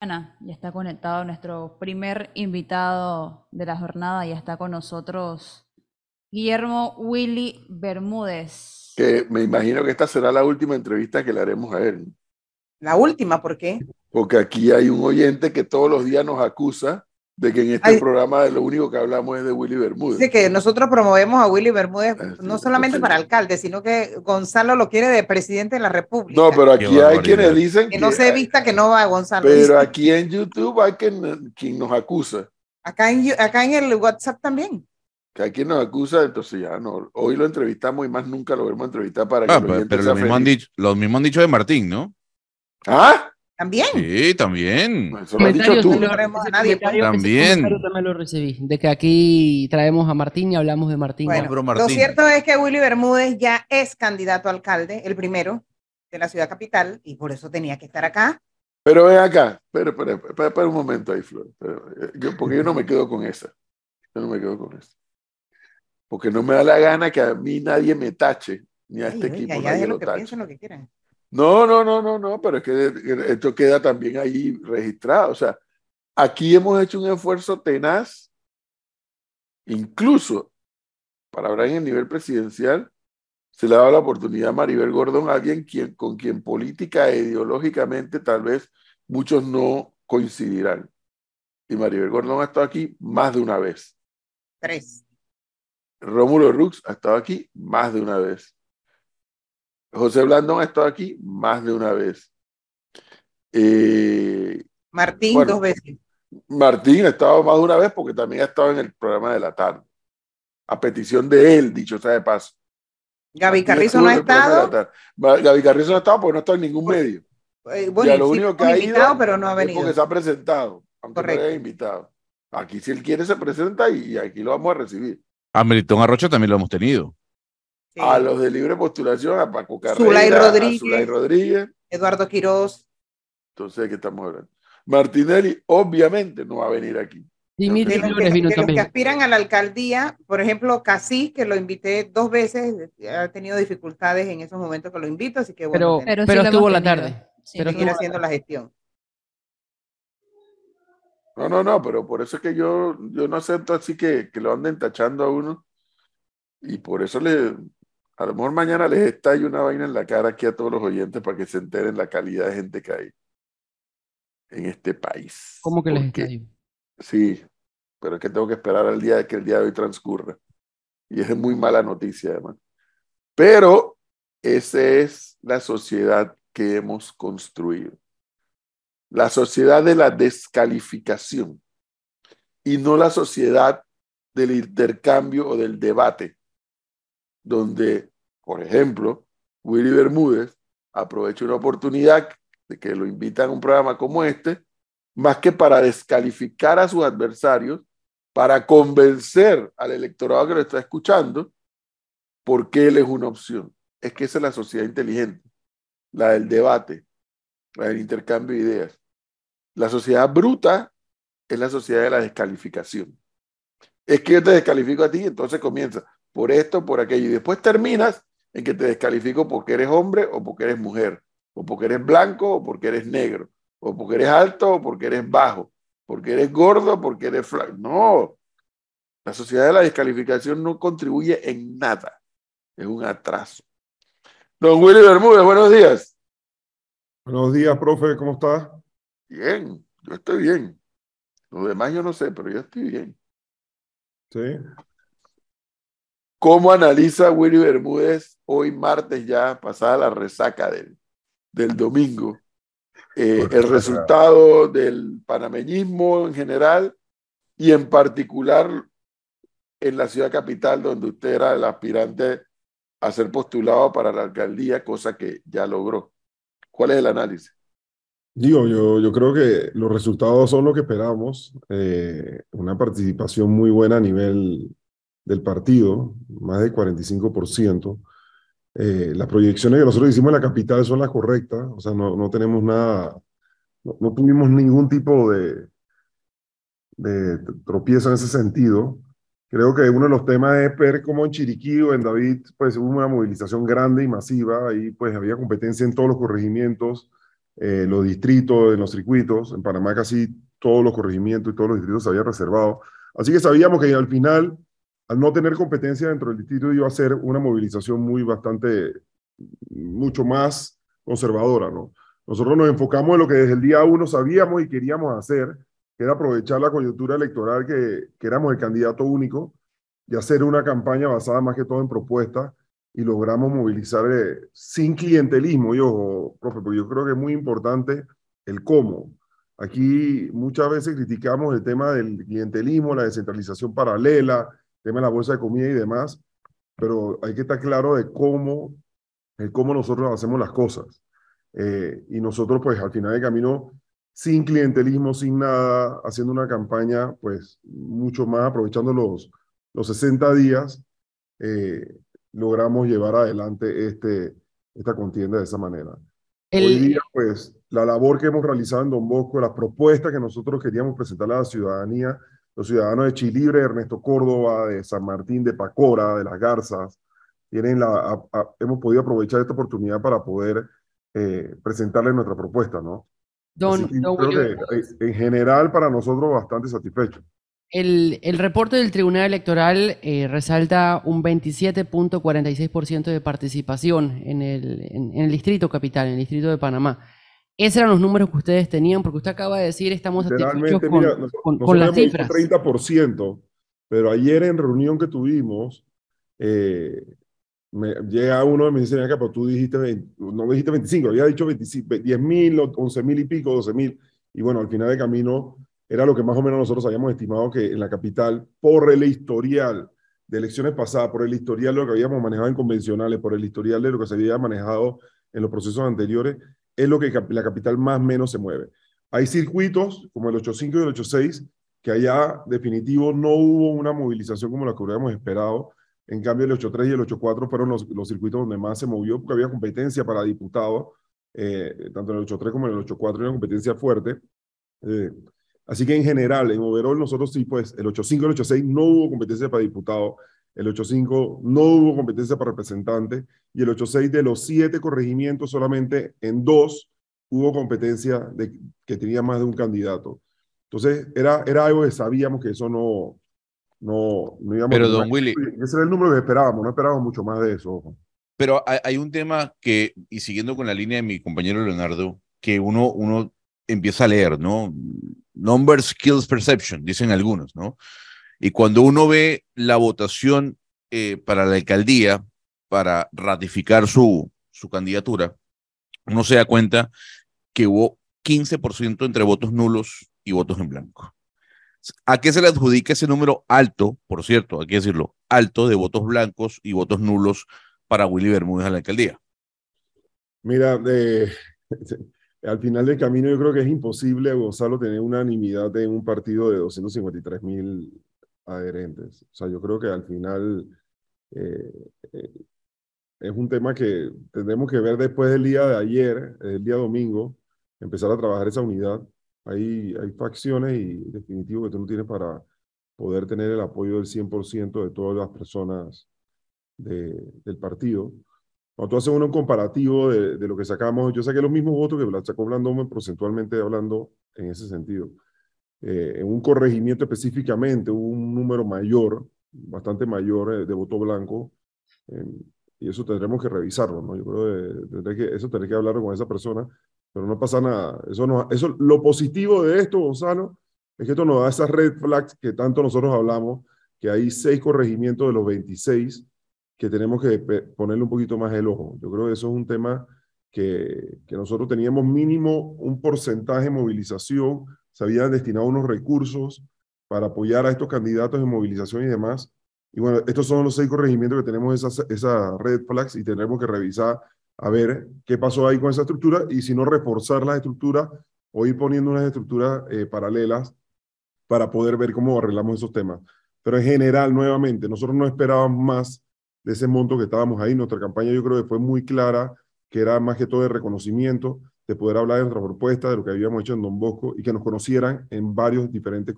Ya está conectado nuestro primer invitado de la jornada, ya está con nosotros Guillermo Willy Bermúdez. Que me imagino que esta será la última entrevista que le haremos a él. La última, ¿por qué? Porque aquí hay un oyente que todos los días nos acusa de que en este programa lo único que hablamos es de Willy Bermúdez. Sí, que nosotros promovemos a Willy Bermúdez ah, no solamente para alcalde, sino que Gonzalo lo quiere de presidente de la República. No, pero aquí hay quienes dicen que, no se vista que no va a Gonzalo. Pero aquí en YouTube hay quien, quien nos acusa. Acá en, acá en el WhatsApp también. Que hay quien nos acusa, entonces ya no. Hoy lo entrevistamos y más nunca lo a entrevistar para que ah, pero, pero lo mismo han dicho, los mismos han dicho de Martín, ¿no? ¿Ah? También. Sí, también. Eso lo has dicho tú. también. también lo recibí. De que aquí traemos a Martín y hablamos de Martín. Bueno, Lo cierto es que Willy Bermúdez ya es candidato a alcalde, el primero de la ciudad capital, y por eso tenía que estar acá. Pero ven acá, espera, espera, espera, un momento ahí, Flor. Eh, yo, porque yo no me quedo con esa. Yo no me quedo con esa. Porque no me da la gana que a mí nadie me tache, ni a este equipo. Ya nadie lo, que lo que quieran. No, no, no, no, no, pero es que esto queda también ahí registrado. O sea, aquí hemos hecho un esfuerzo tenaz, incluso para hablar en el nivel presidencial, se le ha dado la oportunidad a Maribel Gordón, alguien quien, con quien política e ideológicamente tal vez muchos no coincidirán. Y Maribel Gordón ha estado aquí más de una vez. Tres. Rómulo Rux ha estado aquí más de una vez. José Blandón ha estado aquí más de una vez. Eh, Martín dos veces. Martín ha estado más de una vez porque también ha estado en el programa de la tarde. A petición de él, dicho sea de paso. Gaby Carrizo no ha estado. Gaby Carrizo no ha estado porque no ha estado en ningún medio. Eh, bueno, ya lo único que ha invitado, pero no ha venido. porque se ha presentado, aunque no haya invitado. Aquí si él quiere se presenta y, aquí lo vamos a recibir. A Melitón Arrocha también lo hemos tenido. A los de libre postulación, a Paco Carrera, Zulay Rodríguez, Zulay Rodríguez. Eduardo Quiroz. Entonces, ¿de qué estamos hablando? Martinelli obviamente no va a venir aquí. Dimitri Flores vino también. Los que aspiran a la alcaldía, por ejemplo, Casi, que lo invité dos veces, ha tenido dificultades en esos momentos que lo invito, así que bueno. Pero, pero, estuvo la tarde. pero seguir haciendo la gestión. No, no, no, pero por eso es que yo, yo no acepto así que, que lo anden tachando a uno. Y por eso le, a lo mejor mañana les estalla una vaina en la cara aquí a todos los oyentes para que se enteren la calidad de gente que hay en este país. ¿Cómo que les estalla? Sí, pero es que tengo que esperar al día de que el día de hoy transcurra. Y es muy mala noticia, además. Pero esa es la sociedad que hemos construido. La sociedad de la descalificación y no la sociedad del intercambio o del debate donde, por ejemplo, Willy Bermúdez aprovecha una oportunidad de que lo invitan a un programa como este, más que para descalificar a sus adversarios, para convencer al electorado que lo está escuchando, porque él es una opción. Es que esa es la sociedad inteligente, la del debate, la del intercambio de ideas. La sociedad bruta es la sociedad de la descalificación. Es que yo te descalifico a ti, entonces comienza por esto, por aquello. Y después terminas en que te descalifico porque eres hombre o porque eres mujer, o porque eres blanco o porque eres negro, o porque eres alto o porque eres bajo, porque eres gordo o porque eres flaco. No, la sociedad de la descalificación no contribuye en nada, es un atraso. Don Willy Bermúdez, buenos días. Buenos días, profe, ¿cómo está? Bien, yo estoy bien. Los demás yo no sé, pero yo estoy bien. Sí. ¿Cómo analiza Willy Bermúdez hoy martes ya, pasada la resaca del, del domingo, eh, el resultado del panameñismo en general y en particular en la ciudad capital donde usted era el aspirante a ser postulado para la alcaldía, cosa que ya logró? ¿Cuál es el análisis? Digo, yo, yo creo que los resultados son lo que esperamos. Eh, una participación muy buena a nivel del partido, más del 45%. Eh, las proyecciones que nosotros hicimos en la capital son las correctas, o sea, no, no tenemos nada, no, tuvimos ningún tipo de, de tropiezo en ese sentido. Creo que uno de los temas es ver cómo en Chiriquí o en David, pues hubo una movilización grande y masiva, ahí pues había competencia en todos los corregimientos, eh, los distritos, en los circuitos. En Panamá casi todos los corregimientos y todos los distritos se habían reservado. Así que sabíamos que al final, al no tener competencia dentro del distrito, iba a ser una movilización muy bastante, mucho más conservadora, ¿no? Nosotros nos enfocamos en lo que desde el día uno sabíamos y queríamos hacer, que era aprovechar la coyuntura electoral que, que éramos el candidato único y hacer una campaña basada más que todo en propuestas y logramos movilizar eh, sin clientelismo. Yo, profe, porque yo creo que es muy importante el cómo. Aquí muchas veces criticamos el tema del clientelismo, la descentralización paralela, el tema de la bolsa de comida y demás, pero hay que estar claro de cómo, el cómo nosotros hacemos las cosas. Eh, y nosotros, pues, al final del camino, sin clientelismo, sin nada, haciendo una campaña, pues, mucho más aprovechando los, los 60 días, eh, logramos llevar adelante este, esta contienda de esa manera. Hoy día, pues, la labor que hemos realizado en Don Bosco, las propuestas que nosotros queríamos presentarle a la ciudadanía, los ciudadanos de Chilibre, Ernesto Córdoba, de San Martín, de Pacora, de Las Garzas, tienen la, hemos podido aprovechar esta oportunidad para poder eh, presentarles nuestra propuesta, ¿no? Don, creo que, en general, para nosotros, bastante satisfecho. El, el, reporte del Tribunal Electoral eh, resalta un 27.46% de participación en el, en, el, Distrito Capital, en el Distrito de Panamá. Esos eran los números que ustedes tenían, porque usted acaba de decir, estamos satisfechos con, mira, con, con las cifras. 30%, pero ayer en reunión que tuvimos, eh, me, llega uno y me dice, acá, pero tú dijiste, no dijiste 25, había dicho 10 mil, 11 mil y pico, 12 mil, y bueno, al final de camino era lo que más o menos nosotros habíamos estimado que en la capital, por el historial de elecciones pasadas, por el historial de lo que habíamos manejado en convencionales, por el historial de lo que se había manejado en los procesos anteriores, es lo que la capital más menos se mueve. Hay circuitos como el 85 y el 86 que allá definitivo no hubo una movilización como la que hubiéramos esperado. En cambio, el 83 y el 84 fueron los, los circuitos donde más se movió porque había competencia para diputados, eh, tanto en el 83 como en el 84 una competencia fuerte. Eh, Así que en general, en overall, nosotros sí, pues el 85 y el 86 no hubo competencia para diputado, el 85 no hubo competencia para representante y el 86 de los siete corregimientos solamente en dos hubo competencia de que tenía más de un candidato. Entonces, era, era algo que sabíamos que eso no, no, no íbamos Pero, don Willy. Ese era el número que esperábamos, no esperábamos mucho más de eso. Pero hay, hay, un tema que, y siguiendo con la línea de mi compañero Leonardo, que uno, uno empieza a leer, ¿no? Number Skills Perception, dicen algunos, ¿no? Y cuando uno ve la votación eh, para la alcaldía, para ratificar su, su candidatura, uno se da cuenta que hubo 15% entre votos nulos y votos en blanco. ¿A qué se le adjudica ese número alto, por cierto, hay que decirlo, alto de votos blancos y votos nulos para Willy Bermúdez a la alcaldía? Mira, eh, al final del camino yo creo que es imposible, Gonzalo, tener unanimidad en un partido de 253 mil adherentes. O sea, yo creo que al final eh, eh, es un tema que tendremos que ver después del día de ayer, el día domingo, empezar a trabajar esa unidad. Hay, hay facciones y definitivo que tú no tienes para poder tener el apoyo del 100% de todas las personas de, del partido. Cuando tú haces un comparativo de, de, lo que sacamos, yo saqué los mismos votos que sacó Blandón porcentualmente hablando en ese sentido. Eh, en un corregimiento específicamente hubo un número mayor, bastante mayor eh, de voto blanco, eh, y eso tendremos que revisarlo, ¿no? Yo creo que, que eso tendré que hablar con esa persona, pero no pasa nada. Eso no, eso, lo positivo de esto, Gonzalo, es que esto nos da esas red flags que tanto nosotros hablamos, que hay seis corregimientos de los 26 que tenemos que ponerle un poquito más el ojo. Yo creo que eso es un tema que, que nosotros teníamos mínimo un porcentaje de movilización, se habían destinado unos recursos para apoyar a estos candidatos en movilización y demás. Y bueno, estos son los seis corregimientos que tenemos esa, esa red flags y tenemos que revisar a ver qué pasó ahí con esa estructura y si no reforzar las estructuras o ir poniendo unas estructuras eh, paralelas para poder ver cómo arreglamos esos temas. Pero en general, nuevamente, nosotros no esperábamos más de ese monto que estábamos ahí. Nuestra campaña yo creo que fue muy clara, que era más que todo de reconocimiento, de poder hablar de nuestra propuesta, de lo que habíamos hecho en Don Bosco y que nos conocieran en varios diferentes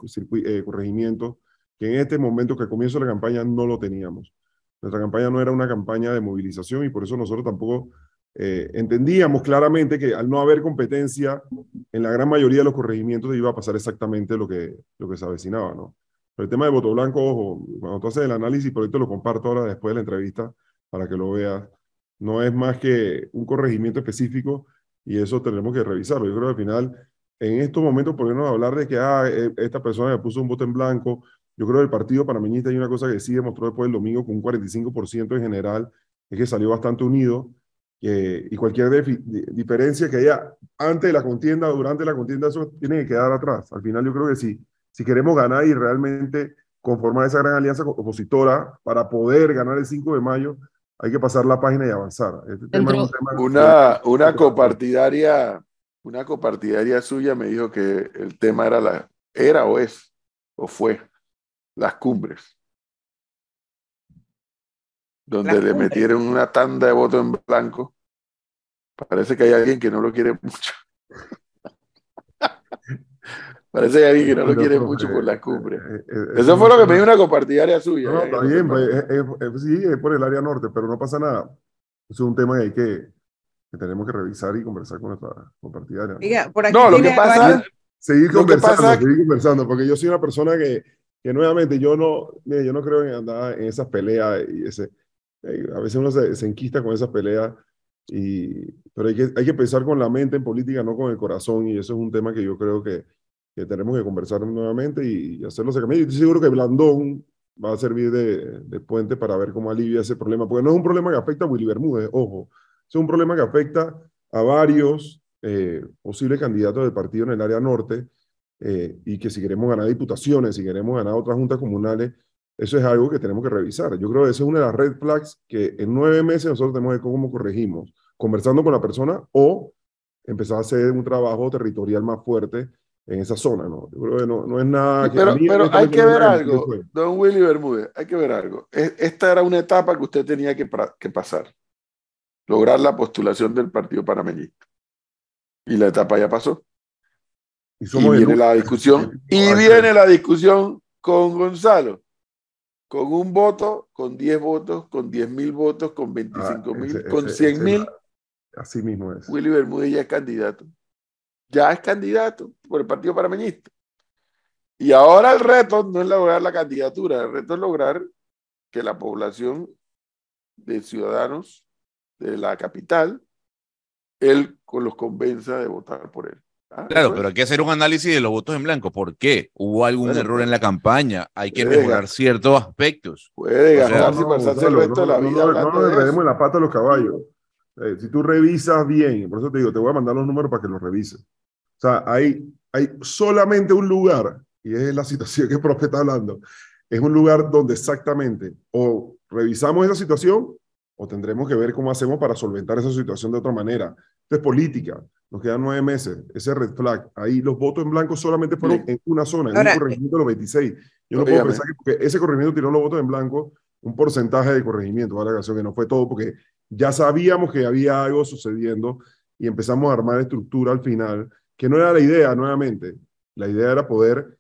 eh, corregimientos, que en este momento que comienzo la campaña no lo teníamos. Nuestra campaña no era una campaña de movilización y por eso nosotros tampoco eh, entendíamos claramente que al no haber competencia en la gran mayoría de los corregimientos iba a pasar exactamente lo que, lo que se avecinaba, ¿no? Pero el tema de voto blanco, ojo, cuando tú haces el análisis, por esto lo comparto ahora después de la entrevista para que lo veas, no es más que un corregimiento específico y eso tenemos que revisarlo. Yo creo que al final, en estos momentos, podemos hablar de que ah, e, esta persona le puso un voto en blanco. Yo creo que el partido panameñista hay una cosa que sí demostró después del domingo con un 45% en general, es que salió bastante unido y cualquier diferencia que haya antes de la contienda durante la contienda, eso tiene que quedar atrás. Al final yo creo que sí, si queremos ganar y realmente conformar esa gran alianza opositora para poder ganar el 5 de mayo, hay que pasar la página y avanzar. Este una, una copartidaria, una copartidaria suya me dijo que el tema era la, era o es, o fue, las cumbres. Donde le metieron una tanda de votos en blanco. Parece que hay alguien que no lo quiere mucho. Parece que hay alguien que no lo quiere mucho por la cumbre. Eh, eh, eh, Eso fue lo que me dio una compartidaria suya. No, está bien, sí, es por el área norte, pero no pasa nada. Eso es un tema que hay que, que tenemos que revisar y conversar con nuestra compartidaria. ¿no? por aquí no, lo que pasa... Seguir conversando, seguir conversando, porque yo soy una persona que, que nuevamente yo no, mire, yo no creo en andar en esas peleas y ese, a veces uno se, se enquista con esas peleas y, pero hay que, hay que pensar con la mente en política, no con el corazón, y eso es un tema que yo creo que, que tenemos que conversar nuevamente y, hacerlo secamente. Estoy seguro que Blandón va a servir de, de, puente para ver cómo alivia ese problema, porque no es un problema que afecta a Willy Bermúdez, ojo, es un problema que afecta a varios eh, posibles candidatos del partido en el área norte eh, y que si queremos ganar diputaciones, si queremos ganar otras juntas comunales, eso es algo que tenemos que revisar. Yo creo que esa es una de las red flags que en nueve meses nosotros tenemos que ver cómo corregimos, conversando con la persona o empezar a hacer un trabajo territorial más fuerte en esa zona, ¿no? Yo creo que no, no es nada... Pero, pero hay que ver algo, don Willy Bermúdez, hay que ver algo. E, esta era una etapa que usted tenía que, que pasar, lograr la postulación del Partido Panameñista. Y la etapa ya pasó. Y, y viene la discusión, y viene la discusión con Gonzalo, con un voto, con 10 votos, con 10 mil votos, con 25 ah, mil, con 100 mil. Así mismo es. Willy Bermúdez ya es candidato ya es candidato por el Partido Parameñista. Y ahora el reto no es lograr la candidatura, el reto es lograr que la población de ciudadanos de la capital, él los convenza de votar por él. Ah, claro, pero hay que hacer un análisis de los votos en blanco. ¿Por qué? ¿Hubo algún error en la campaña? Hay que mejorar ciertos aspectos. Puede ganarse y pasarse el resto de la vida. No, no, no en la pata a los caballos. Eh, si tú revisas bien, por eso te digo, te voy a mandar los números para que los revises. O sea, hay, hay solamente un lugar, y es la situación que el profe está hablando, es un lugar donde exactamente o revisamos esa situación o tendremos que ver cómo hacemos para solventar esa situación de otra manera. Esto es política, nos quedan nueve meses, ese red flag, ahí los votos en blanco solamente fueron en una zona, en un corregimiento de los 26. Yo no puedo pensar que porque ese corregimiento tiró los votos en blanco, un porcentaje de corregimiento, ¿vale? que no fue todo, porque ya sabíamos que había algo sucediendo y empezamos a armar estructura al final que no era la idea nuevamente. La idea era poder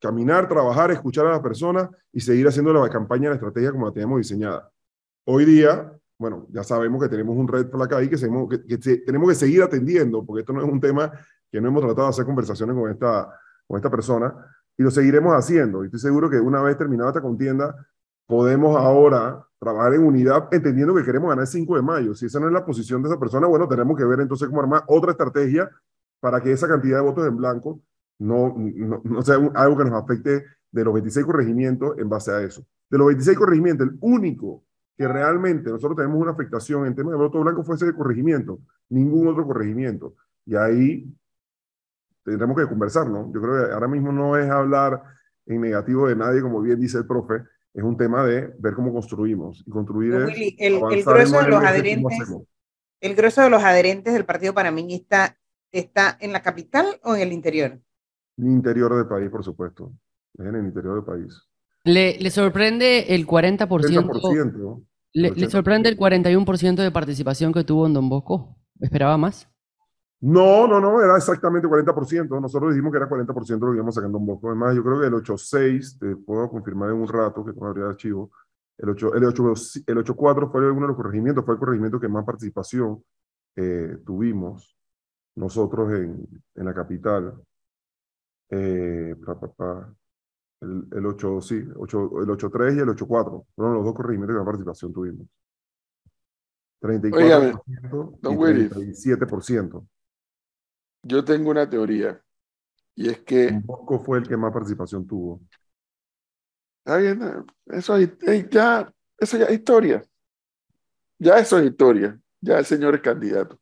caminar, trabajar, escuchar a las personas y seguir haciendo la campaña, la estrategia como la teníamos diseñada. Hoy día, bueno, ya sabemos que tenemos un red flag ahí que, que, tenemos que seguir atendiendo, porque esto no es un tema que no hemos tratado de hacer conversaciones con esta, con esta persona, y lo seguiremos haciendo. Y estoy seguro que una vez terminada esta contienda, podemos ahora trabajar en unidad, entendiendo que queremos ganar el 5 de mayo. Si esa no es la posición de esa persona, bueno, tenemos que ver entonces cómo armar otra estrategia para que esa cantidad de votos en blanco no, no, sea algo que nos afecte de los 26 corregimientos en base a eso. De los 26 corregimientos, el único que realmente nosotros tenemos una afectación en tema de voto blanco fue ese corregimiento, ningún otro corregimiento. Y ahí tendremos que conversar, ¿no? Yo creo que ahora mismo no es hablar en negativo de nadie, como bien dice el profe, es un tema de ver cómo construimos. Y construir el, el, grueso de los adherentes, el grueso de los adherentes del Partido Panameñista ¿Está en la capital o en el interior? El interior del país, por supuesto. Es en el interior del país. ¿Le, le sorprende el 40%? le, ¿Le, sorprende el 41% de participación que tuvo en Don Bosco? ¿Esperaba más? No, no, no, era exactamente 40%. Nosotros dijimos que era 40% lo íbamos sacando Don Bosco. Además, yo creo que el 8.6, te puedo confirmar en un rato que todavía archivo, El 8, el 8, el 8.4 fue uno de los corregimientos, fue el corregimiento que más participación eh, tuvimos nosotros en, en la capital. Eh, pa, pa, pa. El, el 8, sí, 8, el 8.3 y el 8.4 fueron los dos corregimientos que más participación tuvimos. 34% Óigame, don y Willy. 37%. Yo tengo una teoría y es que Mosco fue el que más participación tuvo. Está bien, eh, eso es, eh, ya, eso ya es historia. Ya eso es historia. Ya el señor es candidato.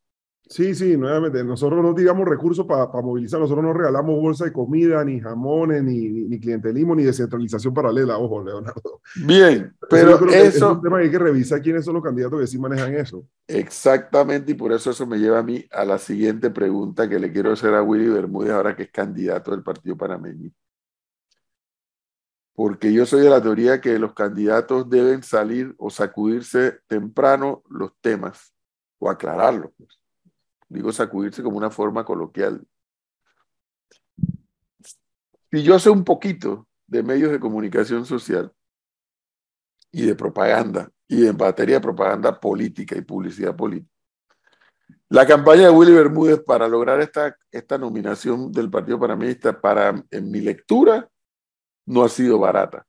Sí, sí, nuevamente, nosotros no tiramos recursos para movilizar, nosotros no regalamos bolsa de comida, ni jamones, ni, ni, ni clientelismo, ni descentralización paralela, ojo, Leonardo. Bien, pero creo que Es eso, un tema que hay que revisar quiénes son los candidatos que sí manejan eso. exactamente, y por eso eso me lleva a mí a la siguiente pregunta que le quiero hacer a Willy Bermúdez, ahora que es candidato del Partido Panameño. Porque yo soy de la teoría que los candidatos deben salir o sacudirse temprano los temas o aclararlos. pues. Digo sacudirse como una forma coloquial. Si yo sé un poquito de medios de comunicación social y de propaganda, y en materia de propaganda política y publicidad política, la campaña de Willy Bermúdez para lograr esta, esta nominación del Partido Panameñista, para, en mi lectura, no ha sido barata.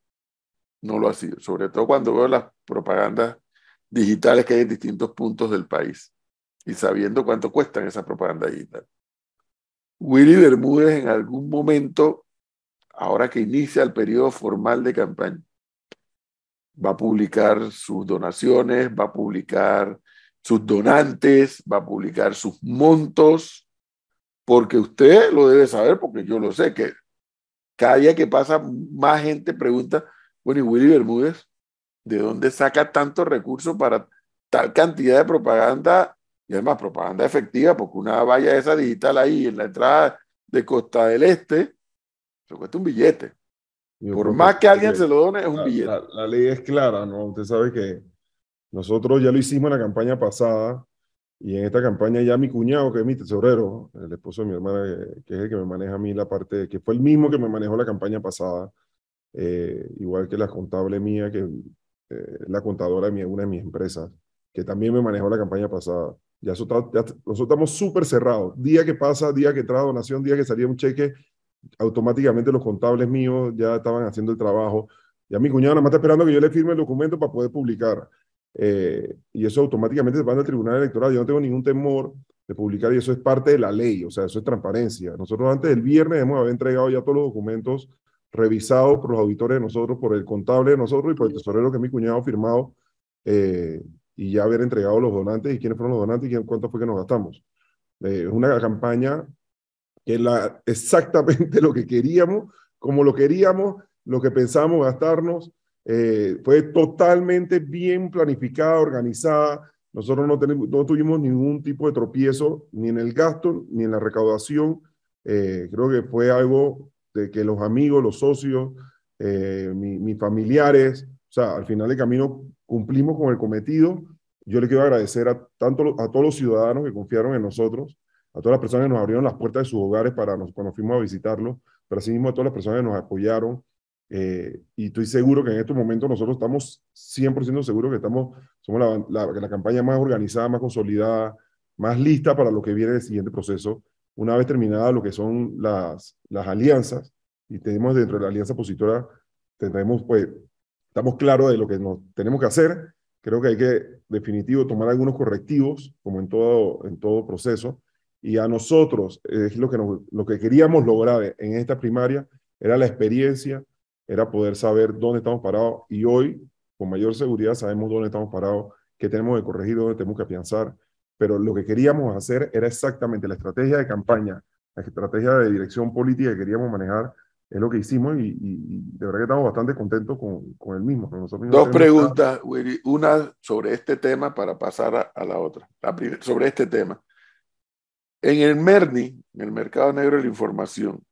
No lo ha sido, sobre todo cuando veo las propagandas digitales que hay en distintos puntos del país y sabiendo cuánto cuestan esas propagandas digitales. Willy Bermúdez en algún momento, ahora que inicia el periodo formal de campaña, va a publicar sus donaciones, va a publicar sus donantes, va a publicar sus montos, porque usted lo debe saber, porque yo lo sé, que cada día que pasa más gente pregunta, bueno, ¿y Willy Bermúdez de dónde saca tantos recursos para tal cantidad de propaganda? Y además propaganda efectiva, porque una valla esa digital ahí en la entrada de Costa del Este, se cuesta un billete. Yo Por más que alguien se lo done, es un la, billete. la- la ley es clara, ¿no? Usted sabe que nosotros ya lo hicimos en la campaña pasada y en esta campaña ya mi cuñado, que es mi tesorero, el esposo de mi hermana, que, que es el que me maneja a mí la parte, que fue el mismo que me manejó la campaña pasada, eh, igual que la contable mía, que eh, es la contadora de mi- una de mis empresas, que también me manejó la campaña pasada. Ya, nosotros estamos súper cerrados. Día que pasa, día que trae donación, día que salía un cheque, automáticamente los contables míos ya estaban haciendo el trabajo. Ya mi cuñado nada más está esperando que yo le firme el documento para poder publicar. Eh, y eso automáticamente se manda al Tribunal Electoral. Yo no tengo ningún temor de publicar y eso es parte de la ley, o sea, eso es transparencia. Nosotros antes del viernes hemos haber entregado ya todos los documentos revisados por los auditores de nosotros, por el contable de nosotros y por el tesorero que mi cuñado firmado eh, y ya haber entregado los donantes y quiénes fueron los donantes y cuánto fue que nos gastamos. Eh, es una campaña que es exactamente lo que queríamos, como lo queríamos, lo que pensábamos gastarnos. eh, fue totalmente bien planificada, organizada. Nosotros no, tenemos, no tuvimos ningún tipo de tropiezo, ni en el gasto, ni en la recaudación. Eh, creo que fue algo de que los amigos, los socios, eh, mi- mis familiares, o sea, al final del camino cumplimos con el cometido. Yo le quiero agradecer a, tanto, a todos los ciudadanos que confiaron en nosotros, a todas las personas que nos abrieron las puertas de sus hogares para nos, cuando fuimos a visitarlos, pero asimismo a todas las personas que nos apoyaron. eh, y estoy seguro que en estos momentos nosotros estamos 100% seguros que estamos, somos la, la, campaña más organizada, más consolidada, más lista para lo que viene el siguiente proceso. Una vez terminada lo que son las, las alianzas, y tenemos dentro de la alianza opositora, tendremos, pues, estamos claros de lo que nos tenemos que hacer. Creo que hay que, definitivo, tomar algunos correctivos, como en todo, en todo proceso, y a nosotros, es lo que, lo que queríamos lograr en esta primaria, era la experiencia, era poder saber dónde estamos parados, y hoy, con mayor seguridad, sabemos dónde estamos parados, qué tenemos que corregir, dónde tenemos que afianzar, pero lo que queríamos hacer era exactamente la estrategia de campaña, la estrategia de dirección política que queríamos manejar, es lo que hicimos y, y- de verdad que estamos bastante contentos con, con el mismo. Nosotros no Dos preguntas, Willy. Una sobre este tema para pasar a, a la otra. La sobre este tema. En el MERNI, en el Mercado Negro de la Información,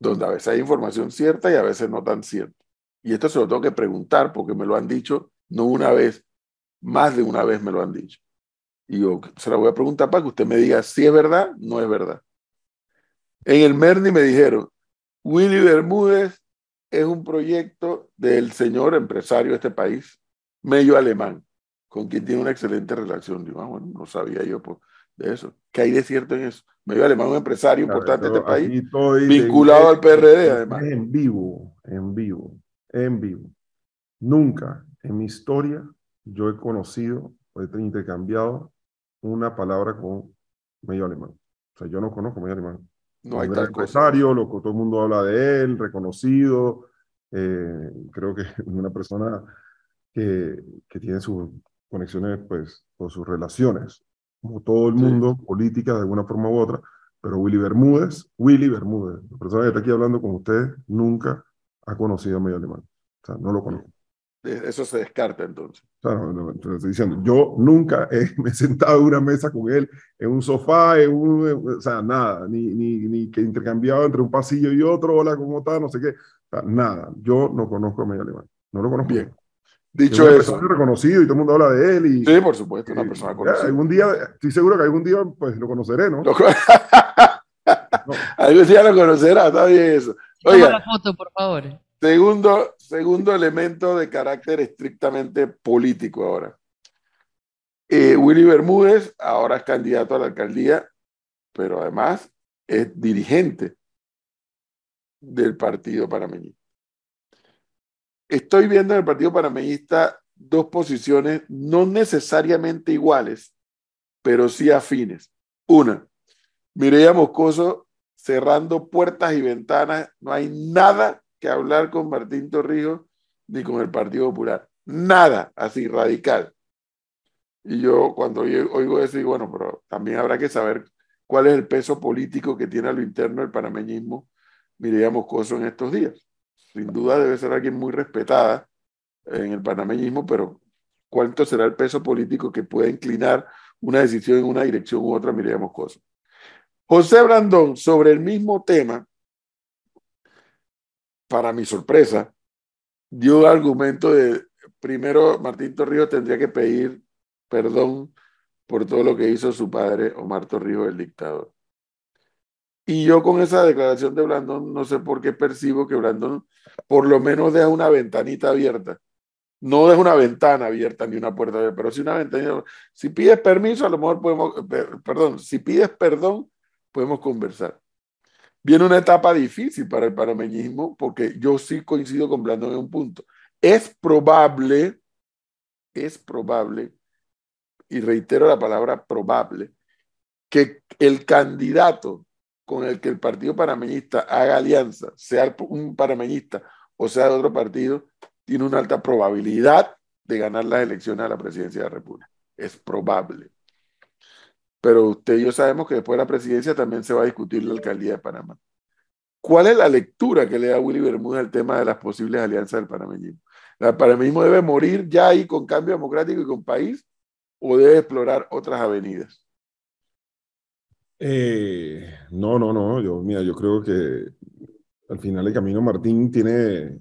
donde a veces hay información cierta y a veces no tan cierta. Y esto se lo tengo que preguntar porque me lo han dicho no una vez, más de una vez me lo han dicho. Y yo se la voy a preguntar para que usted me diga si es verdad, no es verdad. En el MERNI me dijeron, Willy Bermúdez es un proyecto del señor empresario de este país, medio alemán, con quien tiene una excelente relación. Digo, ah, bueno, no sabía yo pues, de eso. ¿Qué hay de cierto en eso? Medio alemán, un empresario importante de este país, vinculado al PRD, además. En vivo, en vivo, en vivo. Nunca en mi historia yo he conocido o he intercambiado una palabra con medio alemán. O sea, yo no conozco medio alemán. No hay tal empresario, lo, todo el mundo habla de él, reconocido. Eh, creo que es una persona que, que tiene sus conexiones, pues, por sus relaciones, como todo el mundo, política de alguna forma u otra. Pero Willy Bermúdez, Willy Bermúdez, la persona que está aquí hablando con usted, nunca ha conocido a medio alemán. O sea, no lo conozco. Eso se descarta entonces. Claro, estoy diciendo, yo nunca me he sentado en una mesa con él, en un sofá, en un, o sea, nada, ni, ni, ni que intercambiado entre un pasillo y otro, hola, ¿cómo está? No sé qué, nada, yo no conozco a Medio Alemán, no lo conozco. Bien. Dicho es eso. reconocido y todo el mundo habla de él. Y, sí, por supuesto, una persona conocida. algún día, estoy seguro que algún día pues lo conoceré, ¿no? algún día lo conocerá, está bien eso. Oiga, la foto, por favor. Segundo, segundo elemento de carácter estrictamente político ahora. Eh, Willy Bermúdez ahora es candidato a la alcaldía, pero además es dirigente del Partido Panameñista. Estoy viendo en el Partido Panameñista dos posiciones no necesariamente iguales, pero sí afines. Una, Mireya Moscoso cerrando puertas y ventanas, no hay nada hablar con Martín Torrijos ni con el Partido Popular. Nada así radical. Y yo cuando oigo eso digo, bueno, pero también habrá que saber cuál es el peso político que tiene a lo interno el panameñismo Mireya Moscoso en estos días. Sin duda debe ser alguien muy respetada en el panameñismo, pero ¿cuánto será el peso político que puede inclinar una decisión en una dirección u otra Mireya Moscoso? José Brandón, sobre el mismo tema, para mi sorpresa, dio argumento de, primero, Martín Torrijos tendría que pedir perdón por todo lo que hizo su padre, Omar Torrijos, el dictador. Y yo con esa declaración de Blandón, no sé por qué percibo que Blandón por lo menos deja una ventanita abierta. No deja una ventana abierta ni una puerta abierta, pero sí una ventanita. Si pides permiso, a lo mejor podemos, perdón, si pides perdón, podemos conversar. Viene una etapa difícil para el panameñismo porque yo sí coincido con Blandón en un punto. Es probable, es probable, y reitero la palabra probable, que el candidato con el que el partido panameñista haga alianza, sea un panameñista o sea de otro partido, tiene una alta probabilidad de ganar las elecciones a la presidencia de la República. Es probable pero usted y yo sabemos que después de la presidencia también se va a discutir la alcaldía de Panamá. ¿Cuál es la lectura que le da Willy Bermúdez al tema de las posibles alianzas del panameñismo? ¿El panameñismo debe morir ya ahí con cambio democrático y con país o debe explorar otras avenidas? Eh, no, no, no. Yo, mira, yo creo que al final el camino Martín tiene,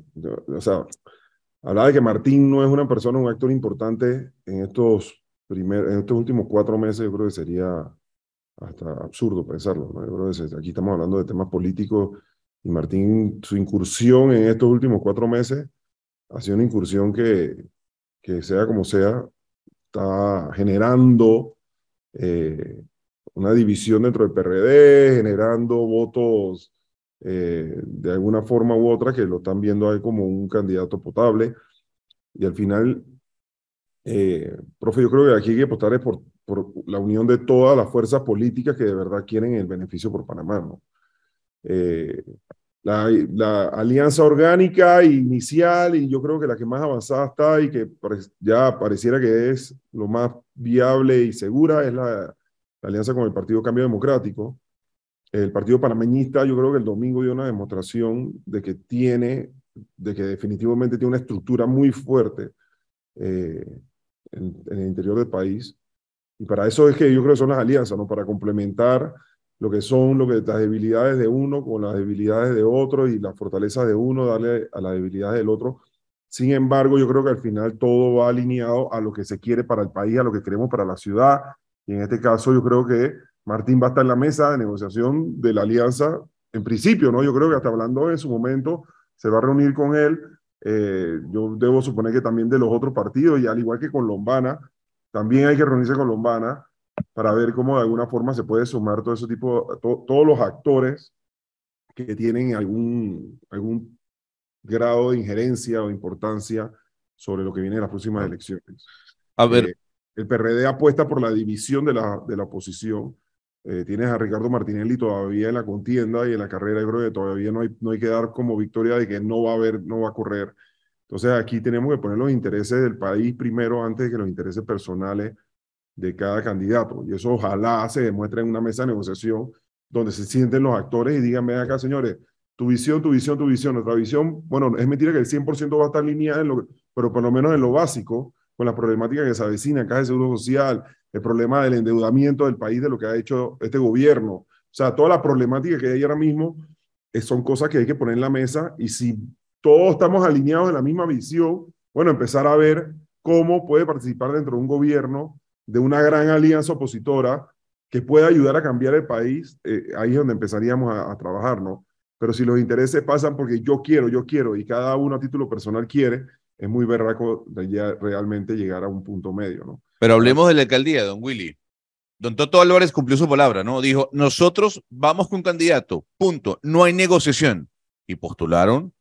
o sea, hablaba de que Martín no es una persona, un actor importante en estos en estos últimos cuatro meses, yo creo que sería hasta absurdo pensarlo. aquí estamos hablando de temas políticos y Martín, su incursión en estos últimos cuatro meses ha sido una incursión que, que sea como sea, está generando eh, una división dentro del PRD, generando votos eh, de alguna forma u otra que lo están viendo ahí como un candidato potable. Y al final eh, profe, yo creo que aquí hay que apostar por, por la unión de todas las fuerzas políticas que de verdad quieren el beneficio por Panamá. ¿no? Eh, la, la, alianza orgánica inicial, y yo creo que la que más avanzada está y que ya pareciera que es lo más viable y segura, es la, la alianza con el Partido Cambio Democrático. El Partido Panameñista, yo creo que el domingo dio una demostración de que tiene, de que definitivamente tiene una estructura muy fuerte. Eh, en, el interior del país. Y para eso es que yo creo que son las alianzas, ¿no? Para complementar lo que son lo que, las debilidades de uno con las debilidades de otro y las fortalezas de uno, darle a las debilidades del otro. Sin embargo, yo creo que al final todo va alineado a lo que se quiere para el país, a lo que queremos para la ciudad. Y en este caso, yo creo que Martín va a estar en la mesa de negociación de la alianza en principio, ¿no? Yo creo que hasta hablando en su momento se va a reunir con él. Eh, yo debo suponer que también de los otros partidos, y al igual que con Lombana, también hay que reunirse con Lombana para ver cómo de alguna forma se puede sumar todo ese tipo, todos los actores que tienen algún, algún grado de injerencia o importancia sobre lo que viene en las próximas elecciones. A ver. Eh, el PRD apuesta por la división de la, de la oposición. Eh, tienes a Ricardo Martinelli todavía en la contienda y en la carrera, yo creo que todavía no hay, no hay que dar como victoria de que no va a haber, no va a correr. Entonces aquí tenemos que poner los intereses del país primero antes que los intereses personales de cada candidato. Y eso ojalá se demuestre en una mesa de negociación donde se sienten los actores y digan, ven acá, señores, tu visión, tu visión, tu visión. Nuestra visión, bueno, es mentira que el 100% va a estar alineada, en lo, pero por lo menos en lo básico, con las problemáticas que se avecinan, caja de seguro social, el problema del endeudamiento del país, de lo que ha hecho este gobierno. O sea, toda la problemática que hay ahora mismo eh, son cosas que hay que poner en la mesa y si todos estamos alineados en la misma visión, bueno, empezar a ver cómo puede participar dentro de un gobierno de una gran alianza opositora que pueda ayudar a cambiar el país, eh, ahí es donde empezaríamos a trabajar, ¿no? Pero si los intereses pasan porque yo quiero, yo quiero, y cada uno a título personal quiere, es muy berraco ya realmente llegar a un punto medio, ¿no? Pero hablemos de la alcaldía, don Willy. Don Toto Álvarez cumplió su palabra, ¿no? Dijo, nosotros vamos con un candidato, punto, no hay negociación. Y postularon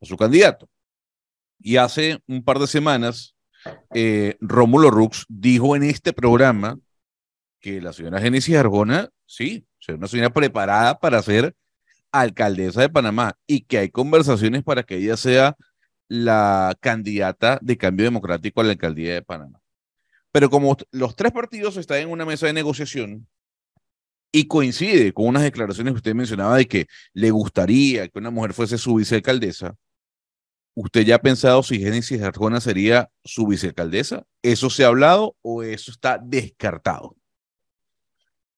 a su candidato. Y hace un par de semanas, eh, Rómulo Rux dijo en este programa que la señora Genesis Argona, sí, es una señora preparada para ser alcaldesa de Panamá y que hay conversaciones para que ella sea la candidata de cambio democrático a la alcaldía de Panamá. Pero como los tres partidos están en una mesa de negociación y coincide con unas declaraciones que usted mencionaba de que le gustaría que una mujer fuese su vicealcaldesa, ¿usted ya ha pensado si Génesis Arjona sería su vicealcaldesa? ¿Eso se ha hablado o eso está descartado?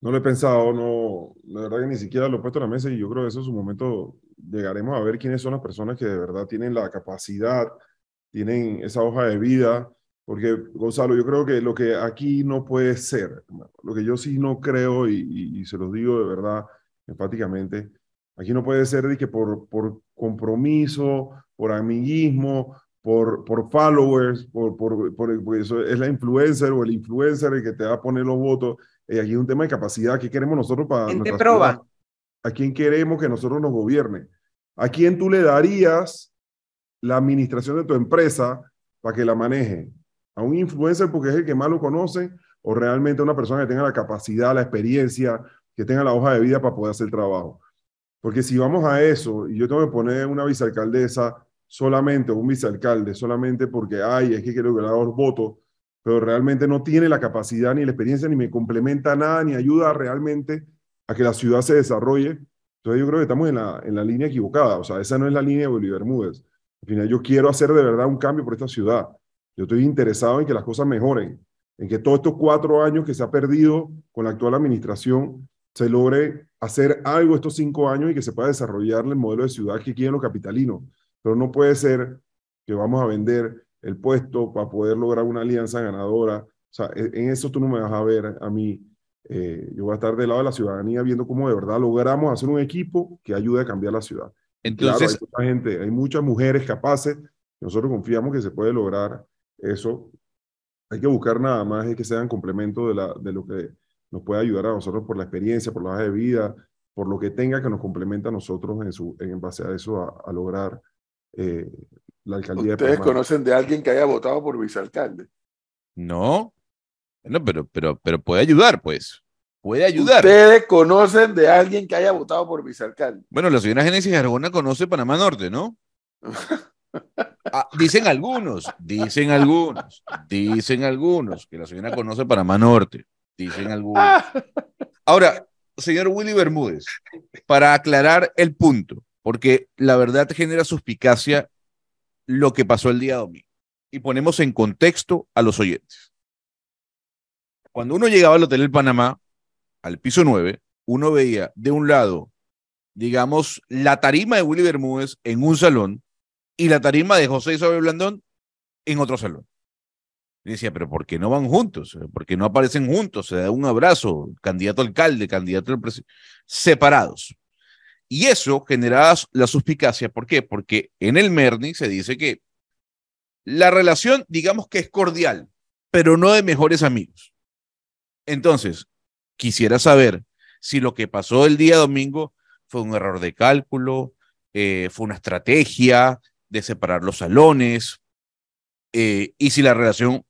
No lo he pensado, no, la verdad que ni siquiera lo he puesto en la mesa y yo creo que eso en su momento llegaremos a ver quiénes son las personas que de verdad tienen la capacidad, tienen esa hoja de vida, porque Gonzalo, yo creo que lo que aquí no puede ser, lo que yo sí no creo y, se los digo de verdad enfáticamente, aquí no puede ser de que por, por compromiso, por amiguismo, por, por followers, por, por, por, eso es la influencer o el influencer el que te va a poner los votos eh, aquí es un tema de capacidad. ¿Qué queremos nosotros para ¿Quién te prueba? ¿A quién queremos que nosotros nos gobierne? ¿A quién tú le darías la administración de tu empresa para que la maneje? ¿A un influencer porque es el que más lo conoce? ¿O realmente a una persona que tenga la capacidad, la experiencia, que tenga la hoja de vida para poder hacer el trabajo? Porque si vamos a eso, y yo tengo que poner una vicealcaldesa solamente, o un vicealcalde, solamente porque, ay, es que quiero que le los votos, pero realmente no tiene la capacidad ni la experiencia, ni me complementa nada, ni ayuda realmente a que la ciudad se desarrolle. Entonces yo creo que estamos en la, en la línea equivocada, o sea, esa no es la línea de Bolívar Bermúdez. Al final yo quiero hacer de verdad un cambio por esta ciudad. Yo estoy interesado en que las cosas mejoren, en que todos estos cuatro años que se ha perdido con la actual administración se logre hacer algo estos cinco años y que se pueda desarrollar el modelo de ciudad que quieren los capitalinos. Pero no puede ser que vamos a vender el puesto para poder lograr una alianza ganadora. O sea, e, en eso tú no me vas a ver a mí. Eh, yo voy a estar del lado de la ciudadanía viendo cómo de verdad logramos hacer un equipo que ayude a cambiar la ciudad. Entonces, hay mucha gente, hay muchas mujeres capaces. Nosotros confiamos que se puede lograr eso. Hay que buscar nada más es que sean complemento de, la, de lo que nos puede ayudar a nosotros por la experiencia, por la hoja de vida, por lo que tenga que nos complementa a nosotros en, su, en base a eso a, lograr eh, la alcaldía ¿Ustedes conocen de alguien que haya votado por vicealcalde? No. No, pero, pero, pero puede ayudar, pues. Puede ayudar. ¿Ustedes conocen de alguien que haya votado por vicealcalde? Bueno, la señora Genesis Argona conoce Panamá Norte, ¿no? Ah, dicen algunos, dicen algunos, dicen algunos que la señora conoce Panamá Norte, dicen algunos. Ahora, señor Willy Bermúdez, para aclarar el punto, porque la verdad genera suspicacia lo que pasó el día domingo y ponemos en contexto a los oyentes. Cuando uno llegaba al Hotel El Panamá, al piso 9, uno veía de un lado, digamos, la tarima de Willy Bermúdez en un salón y la tarima de José Isabel Blandón en otro salón. Y decía, pero ¿por qué no van juntos? ¿Por qué no aparecen juntos? Se da un abrazo, candidato alcalde, candidato al presidente, separados. Y eso generaba la suspicacia. ¿Por qué? Porque en el Merni se dice que la relación, digamos que es cordial, pero no de mejores amigos. Entonces, quisiera saber si lo que pasó el día domingo fue un error de cálculo, eh, fue una estrategia de separar los salones, eh, y si la relación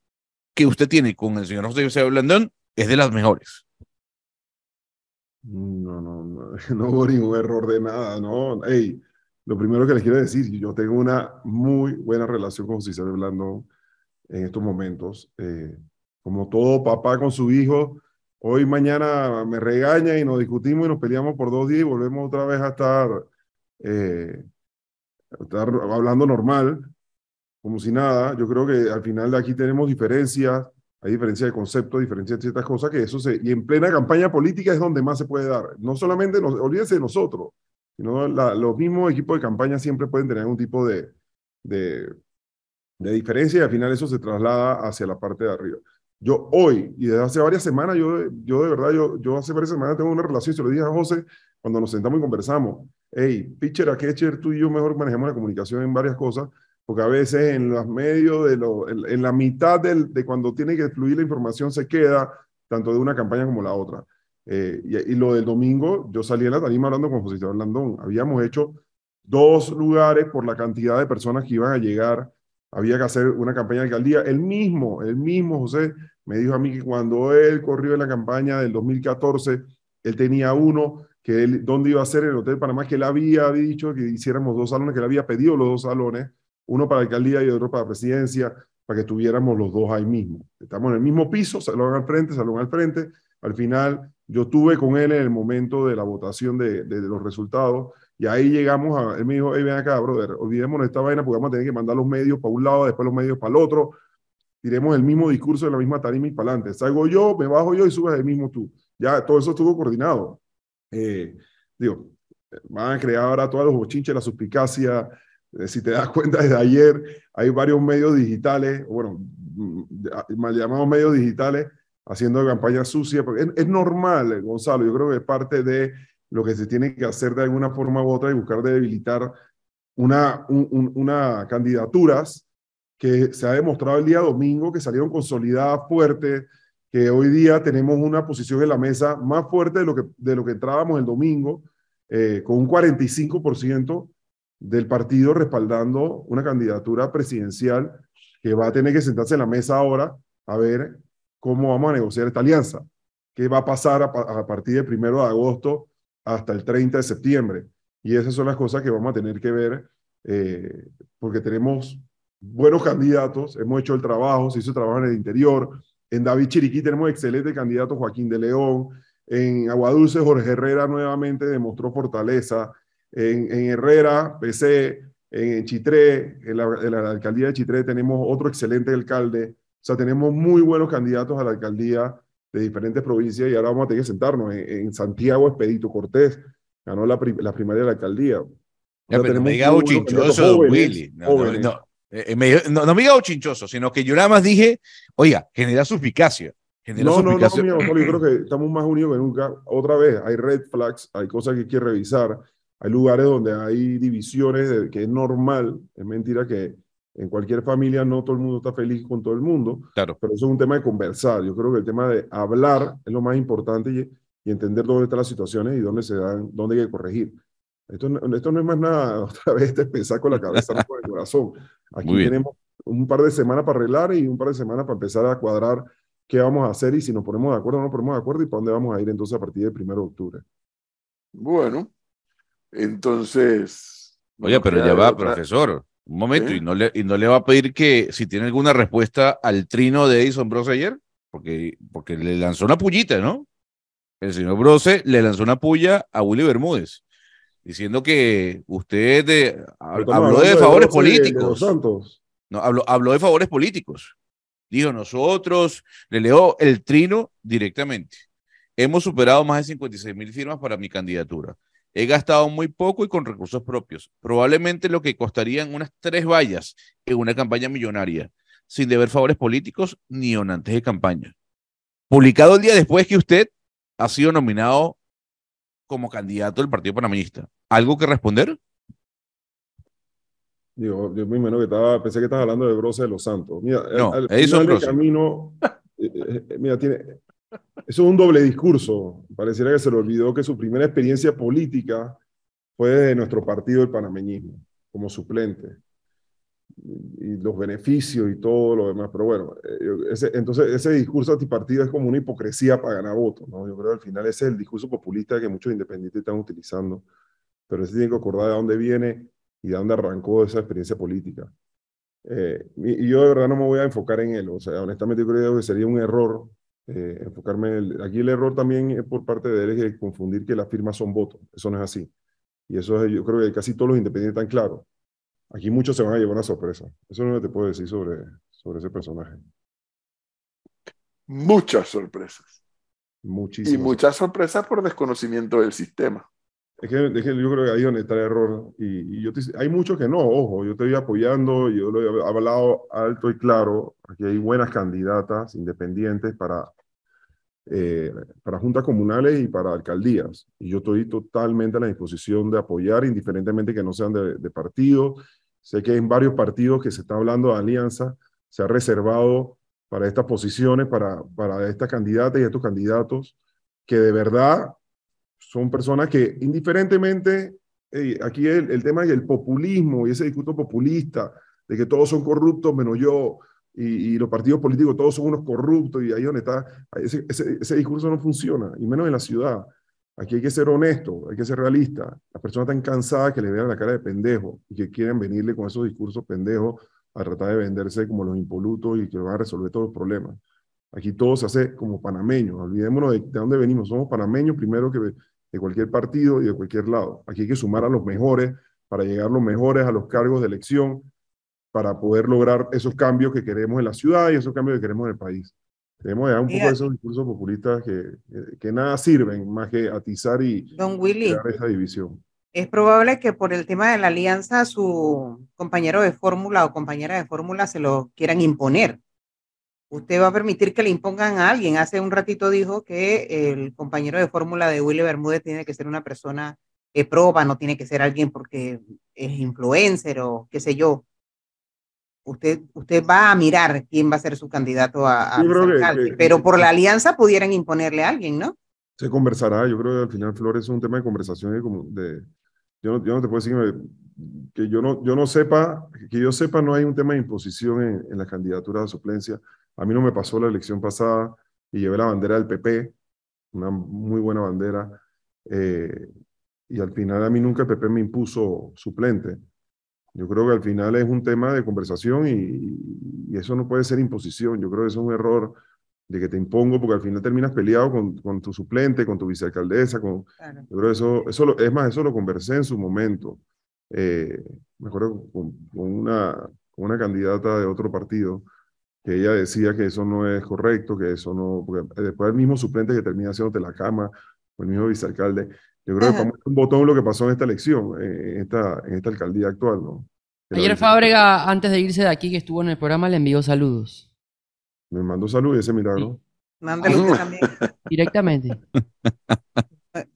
que usted tiene con el señor José José Blandón es de las mejores. No, no, no, no hubo ningún error de nada, no. Hey, lo primero que les quiero decir, yo tengo una muy buena relación con José Isabel Blandón en estos momentos. Eh, como todo papá con su hijo, hoy mañana me regaña y nos discutimos y nos peleamos por dos días y volvemos otra vez a estar, eh, a estar hablando normal, como si nada. Yo creo que al final de aquí tenemos diferencias, hay diferencia de concepto, diferencia de ciertas cosas que eso se, y en plena campaña política es donde más se puede dar. No solamente, nos, olvídense de nosotros, sino los mismos equipos de campaña siempre pueden tener un tipo de, de, de diferencia y al final eso se traslada hacia la parte de arriba. Yo hoy, y desde hace varias semanas, yo, yo de verdad, yo, yo hace varias semanas tengo una relación, se lo dije a José cuando nos sentamos y conversamos, hey, pitcher a catcher, tú y yo mejor manejamos la comunicación en varias cosas, porque a veces en los medios, de lo, en, la mitad del, de cuando tiene que fluir la información se queda, tanto de una campaña como la otra. Eh, y, lo del domingo, yo salí en la tarima hablando con José Esteban Landón. Habíamos hecho dos lugares por la cantidad de personas que iban a llegar. Había que hacer una campaña de alcaldía. El mismo, el mismo José me dijo a mí que cuando él corrió en la campaña del 2014, él tenía uno que él, dónde iba a ser el Hotel Panamá, que él había dicho que hiciéramos dos salones, que él había pedido los dos salones uno para la alcaldía y otro para la presidencia, para que tuviéramos los dos ahí mismo. Estamos en el mismo piso, salón al frente, salón al frente. Al final, yo estuve con él en el momento de la votación de, de, los resultados y ahí llegamos a, él me dijo, hey, ven acá, brother, olvidémonos esta vaina porque vamos a tener que mandar los medios para un lado, después los medios para el otro. Tiremos el mismo discurso de la misma tarima y para adelante. Salgo yo, me bajo yo y subes el mismo tú. Ya todo eso estuvo coordinado. Eh, digo, van a crear ahora todos los bochinches, la suspicacia, eh, si te das cuenta, desde ayer hay varios medios digitales, bueno, mm, mal llamados medios digitales, haciendo campañas sucias. Es, es normal, eh, Gonzalo, yo creo que es parte de lo que se tiene que hacer de alguna forma u otra y buscar de debilitar una, una candidaturas que se ha demostrado el día domingo que salieron consolidadas fuertes, que hoy día tenemos una posición en la mesa más fuerte de lo que, de lo que entrábamos el domingo, eh, con un 45% del partido respaldando una candidatura presidencial que va a tener que sentarse en la mesa ahora a ver cómo vamos a negociar esta alianza, qué va a pasar a, partir del primero de agosto hasta el 30 de septiembre. Y esas son las cosas que vamos a tener que ver, eh, porque tenemos buenos candidatos, hemos hecho el trabajo, se hizo el trabajo en el interior. En David Chiriquí tenemos excelente candidato Joaquín de León. En Aguadulce, Jorge Herrera nuevamente demostró fortaleza en, Herrera, PC, en Chitré, en la, alcaldía de Chitré tenemos otro excelente alcalde. O sea, tenemos muy buenos candidatos a la alcaldía de diferentes provincias y ahora vamos a tener que sentarnos. En, Santiago, Expedito Cortés ganó la, la primaria de la alcaldía. Ya, pero me diga chinchoso, Willy. Eh, no, no, me diga sino que yo nada más dije, oiga, genera suspicacia. Genera no, suspicacia. no, no, yo creo que estamos más unidos que nunca. Otra vez, hay red flags, hay cosas que hay que revisar. Hay lugares donde hay divisiones que es normal, es mentira que en cualquier familia no todo el mundo está feliz con todo el mundo, claro. pero eso es un tema de conversar. Yo creo que el tema de hablar es lo más importante y, entender dónde están las situaciones y dónde se dan, dónde hay que corregir. Esto, esto no es más nada, otra vez, de pensar con la cabeza, no con el corazón. Aquí tenemos un par de semanas para arreglar y un par de semanas para empezar a cuadrar qué vamos a hacer y si nos ponemos de acuerdo o no nos ponemos de acuerdo y para dónde vamos a ir entonces a partir del 1 de octubre. Bueno, entonces. Oye, pero ya va, profesor. Un momento, y, no le, y no le va a pedir que si tiene alguna respuesta al trino de Edison Brose ayer, porque, porque le lanzó una pullita, ¿no? El señor Brose le lanzó una puya a Willy Bermúdez, diciendo que usted habló de favores políticos. No, habló, habló de favores políticos. Dijo, nosotros, le leo el trino directamente. Hemos superado más de 56 mil firmas para mi candidatura. He gastado muy poco y con recursos propios, probablemente lo que costarían unas tres vallas en una campaña millonaria, sin deber favores políticos ni donantes de campaña. Publicado el día después que usted ha sido nominado como candidato del Partido Panameñista. ¿Algo que responder? Digo, yo me imagino que estaba, pensé que estabas hablando de Brose de los Santos. Mira, No, al, al Edison final del Brose. camino, eh, eh, mira, tiene, eso es un doble discurso. Pareciera que se le olvidó que su primera experiencia política fue de nuestro partido, el panameñismo, como suplente. Y los beneficios y todo lo demás. Pero bueno, eh, ese, entonces ese discurso antipartido es como una hipocresía para ganar votos. ¿no? Yo creo que al final ese es el discurso populista que muchos independientes están utilizando. Pero ese tiene que acordar de dónde viene y de dónde arrancó esa experiencia política. Eh, y, yo de verdad no me voy a enfocar en él. O sea, honestamente yo creo que sería un error eh, enfocarme en el- Aquí el error también es por parte de él es de confundir que las firmas son votos. Eso no es así. Y eso es, yo creo que casi todos los independientes están claros. Aquí muchos se van a llevar una sorpresa. Eso es lo que te puedo decir sobre, sobre ese personaje. Muchas sorpresas. Muchísimas. Y muchas sorpresas por desconocimiento del sistema. Es que, es que yo creo que ahí es donde está el error. Y, y yo te- hay muchos que no, ojo, yo te voy apoyando, yo lo he hablado alto y claro. Aquí hay buenas candidatas independientes para, eh, para juntas comunales y para alcaldías. Y yo estoy totalmente a la disposición de apoyar, indiferentemente que no sean de, de partido. Sé que en varios partidos que se está hablando de alianza, se ha reservado para estas posiciones, para, para estas candidatas y estos candidatos, que de verdad son personas que indiferentemente, eh, aquí el, el tema del populismo y ese discurso populista, de que todos son corruptos menos yo, y, y los partidos políticos todos son unos corruptos, y ahí donde está, ese, ese, ese discurso no funciona, y menos en la ciudad. Aquí hay que ser honesto, hay que ser realista. Las personas están cansadas que le vean la cara de pendejo y que quieren venirle con esos discursos pendejos a tratar de venderse como los impolutos y que van a resolver todos los problemas. Aquí todo se hace como panameños. Olvidémonos de, de dónde venimos. Somos panameños primero que de cualquier partido y de cualquier lado. Aquí hay que sumar a los mejores para llegar los mejores a los cargos de elección para poder lograr esos cambios que queremos en la ciudad y esos cambios que queremos en el país. Debemos dejar un poco de esos discursos populistas que, que, que nada sirven más que atizar y Don Willy, crear esa división. es probable que por el tema de la alianza su compañero de fórmula o compañera de fórmula se lo quieran imponer. Usted va a permitir que le impongan a alguien. Hace un ratito dijo que el compañero de fórmula de Willy Bermúdez tiene que ser una persona que proba, no tiene que ser alguien porque es influencer o qué sé yo. Usted, usted va a mirar quién va a ser su candidato a, a que- que- pero por la alianza pudieran imponerle a alguien, ¿no? Se conversará, yo creo que al final Flores es un tema de conversación y como de, yo no, yo no te puedo decir que yo no, yo no sepa, que yo sepa no hay un tema de imposición en, en la candidatura de suplencia. A mí no me pasó la elección pasada y llevé la bandera del PP, una muy buena bandera, eh, y al final a mí nunca el PP me impuso suplente. Yo creo que al final es un tema de conversación y, y eso no puede ser imposición. Yo creo que eso es un error de que te impongo porque al final terminas peleado con, con tu suplente, con tu vicealcaldesa, con, Claro. yo creo que eso, eso lo- es más, eso lo conversé en su momento. Eh, me acuerdo con, con una, con una candidata de otro partido que ella decía que eso no es correcto, que eso no, porque después el mismo suplente que termina haciéndote la cama, o el mismo vicealcalde, yo creo que Ajá. fue un botón lo que pasó en esta elección, eh, en esta, en esta alcaldía actual, ¿no? Que Ayer Fábrega, antes de irse de aquí, que estuvo en el programa, le envió saludos. Me mandó salud y ese milagro. Mándale usted también. Directamente. Eh,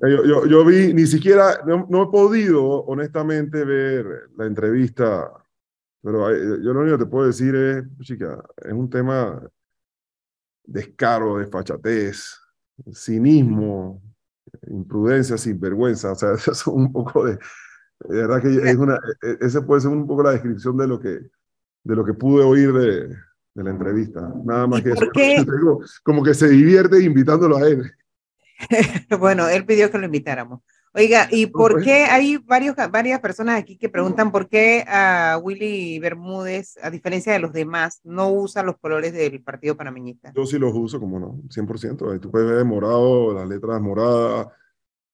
Yo, yo, yo vi, ni siquiera, no, no he podido honestamente ver la entrevista, pero eh, yo lo único que te puedo decir es, chica, es un tema descaro, desfachatez, cinismo, imprudencia, sinvergüenza, o sea, eso es un poco de, de verdad que es una, e- e- ese puede ser un poco la descripción de lo que, de lo que pude oír de, de la entrevista, nada más ¿Y que eso. como que se divierte invitándolo a él. Bueno, él pidió que lo invitáramos. Oiga, ¿y por qué hay varios, varias personas aquí que preguntan por qué a Willy Bermúdez, a diferencia de los demás, no usa los colores del Partido Panameñista? Yo sí los uso, como no, 100%. Ahí tú puedes ver morado, las letras moradas,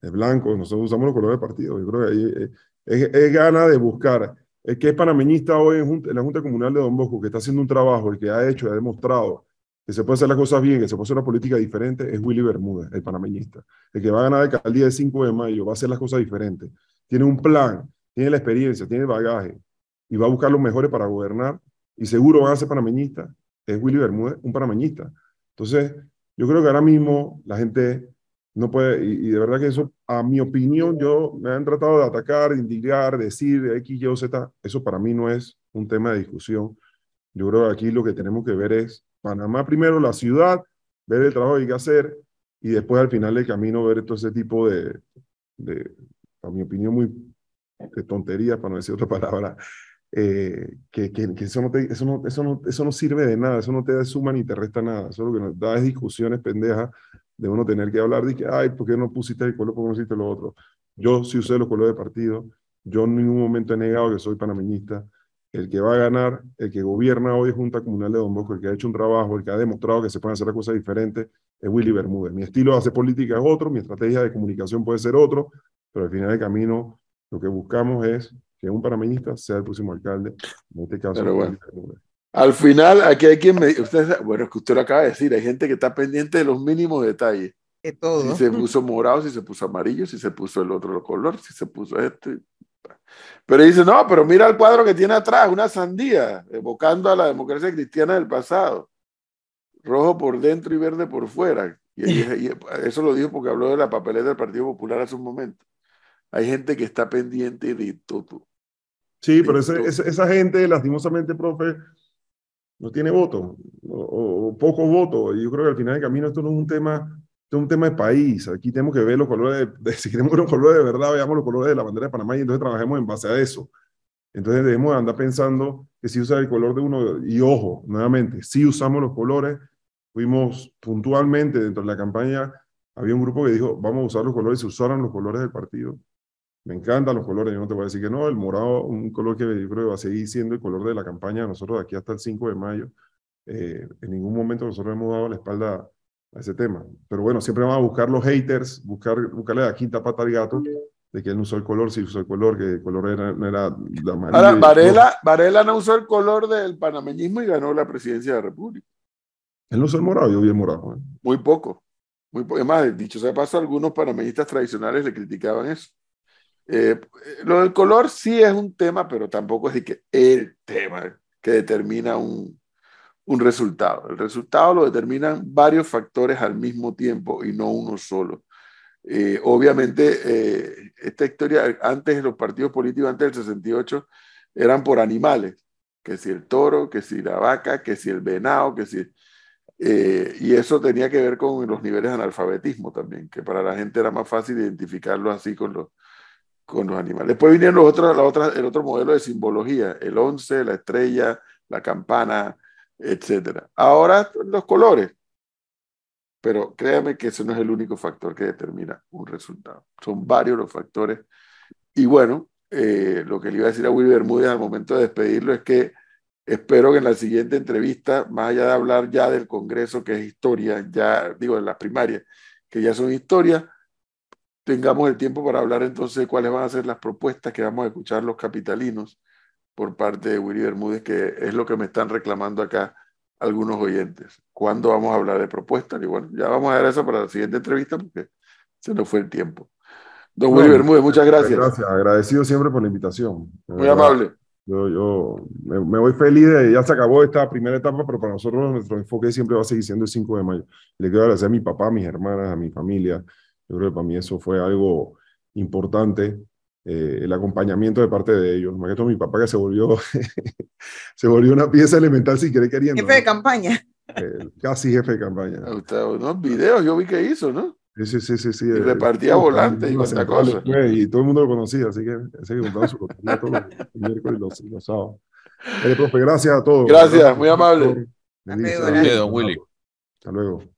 de blanco. Nosotros usamos los colores del partido. Yo creo que ahí eh, es, es gana de buscar. El que es panameñista hoy en, en la Junta Comunal de Don Bosco, que está haciendo un trabajo y que ha hecho y ha demostrado que se puede hacer las cosas bien, que se puede hacer una política diferente, es Willy Bermúdez, el panameñista. El que va a ganar la alcaldía el 5 de mayo, va a hacer las cosas diferentes. Tiene un plan, tiene la experiencia, tiene el bagaje y va a buscar los mejores para gobernar y seguro van a ser panameñistas. Es Willy Bermúdez, un panameñista. Entonces, yo creo que ahora mismo la gente No puede, y, de verdad que eso, a mi opinión, yo me han tratado de atacar, indignar, decir X, Y o Z. Eso para mí no es un tema de discusión. Yo creo que aquí lo que tenemos que ver es Panamá primero, la ciudad, ver el trabajo que hay que hacer y después al final del camino ver todo ese tipo de, de a mi opinión, muy de tonterías, para no decir otra palabra, eh, que, que, que eso, no te, eso, no, eso, no, eso no sirve de nada, eso no te suma ni te resta nada, eso lo que nos da es discusiones pendejas de uno tener que hablar de que, ay, ¿por qué no pusiste el color, por qué no pusiste lo otro? Yo sí usé los colores de partido, yo en ningún momento he negado que soy panameñista, el que va a ganar, el que gobierna hoy Junta Comunal de Don Bosco, el que ha hecho un trabajo, el que ha demostrado que se pueden hacer las cosas diferentes, es Willy Bermúdez. Mi estilo de hacer política es otro, mi estrategia de comunicación puede ser otro, pero al final del camino lo que buscamos es que un panameñista sea el próximo alcalde, en este caso. Pero bueno. Willy Bermúdez. Al final, aquí hay quien me. Usted, bueno, es que usted lo acaba de decir, hay gente que está pendiente de los mínimos detalles. De todo. Si se puso morado, si se puso amarillo, si se puso el otro color, si se puso este. Pero dice, no, pero mira el cuadro que tiene atrás, una sandía, evocando a la democracia cristiana del pasado. Rojo por dentro y verde por fuera. Y, y- y eso lo dijo porque habló de la papeleta del Partido Popular hace un momento. Hay gente que está pendiente de todo. Sí, pero ese- esa gente, lastimosamente, profe, no tiene voto, o, o- poco voto. Y yo creo que al final del camino esto no es un tema, es un tema de país. Aquí tenemos que ver los colores, de, si queremos los colores de verdad, veamos los colores de la bandera de Panamá y entonces trabajemos en base a eso. Entonces debemos de andar pensando que si usa el color de uno, y ojo, nuevamente, si usamos los colores, fuimos puntualmente dentro de la campaña, había un grupo que dijo, vamos a usar los colores, se usaron los colores del partido. Me encantan los colores, yo no te voy a decir que no, el morado, un color que yo creo que va a seguir siendo el color de la campaña de nosotros de aquí hasta el 5 de mayo. Eh, en ningún momento nosotros hemos dado la espalda a ese tema. Pero bueno, siempre vamos a buscar los haters, buscar, buscarle la quinta pata al gato de que él no usó el color, si usó el color, que el color era, no era la amarillo. Ahora, Varela, Varela no usó el color del panameñismo y ganó la presidencia de la República. Él no usó el morado, yo vi el morado. ¿eh? Muy poco. Muy poco. Además, dicho sea de paso, algunos panameñistas tradicionales le criticaban eso. Eh, lo del color sí es un tema, pero tampoco es de que el tema que determina un, un resultado. El resultado lo determinan varios factores al mismo tiempo y no uno solo. Eh, obviamente, eh, esta historia, antes los partidos políticos, antes del 68, eran por animales, que si el toro, que si la vaca, que si el venado, que si... eh, y eso tenía que ver con los niveles de analfabetismo también, que para la gente era más fácil identificarlo así con los, con los animales. Después vinieron los otros, la otra, el otro modelo de simbología, el once, la estrella, la campana, etcétera. Ahora los colores. Pero créame que ese no es el único factor que determina un resultado. Son varios los factores. Y bueno, eh, lo que le iba a decir a Willy Bermúdez al momento de despedirlo es que espero que en la siguiente entrevista, más allá de hablar ya del Congreso, que es historia, ya digo, de las primarias, que ya son historia, tengamos el tiempo para hablar entonces de cuáles van a ser las propuestas que vamos a escuchar los capitalinos por parte de Willy Bermúdez, que es lo que me están reclamando acá algunos oyentes. ¿Cuándo vamos a hablar de propuestas? Y bueno, ya vamos a ver eso para la siguiente entrevista porque se nos fue el tiempo. Don Willy Bermúdez, muchas gracias. Gracias, agradecido siempre por la invitación. Muy amable. Yo, yo me, me voy feliz de ya se acabó esta primera etapa, pero para nosotros nuestro enfoque siempre va a seguir siendo el 5 de mayo. Le quiero agradecer a mi papá, a mis hermanas, a mi familia. Yo creo que para mí eso fue algo importante, eh, el acompañamiento de parte de ellos. Más que todo mi papá que se volvió, se volvió una pieza elemental sin querer queriendo. Jefe de ¿no? campaña. Eh, casi jefe de campaña. Unos videos yo vi que hizo, ¿no? Sí, sí, sí, sí. Y eh, repartía volantes y una cuanta central cosa. después, Y todo el mundo lo conocía, así que ese que compraba su lotería todos los miércoles y los, los sábados. Eh, profe, gracias a todos. Gracias, muy amable. Hasta luego, Willy. Hasta luego.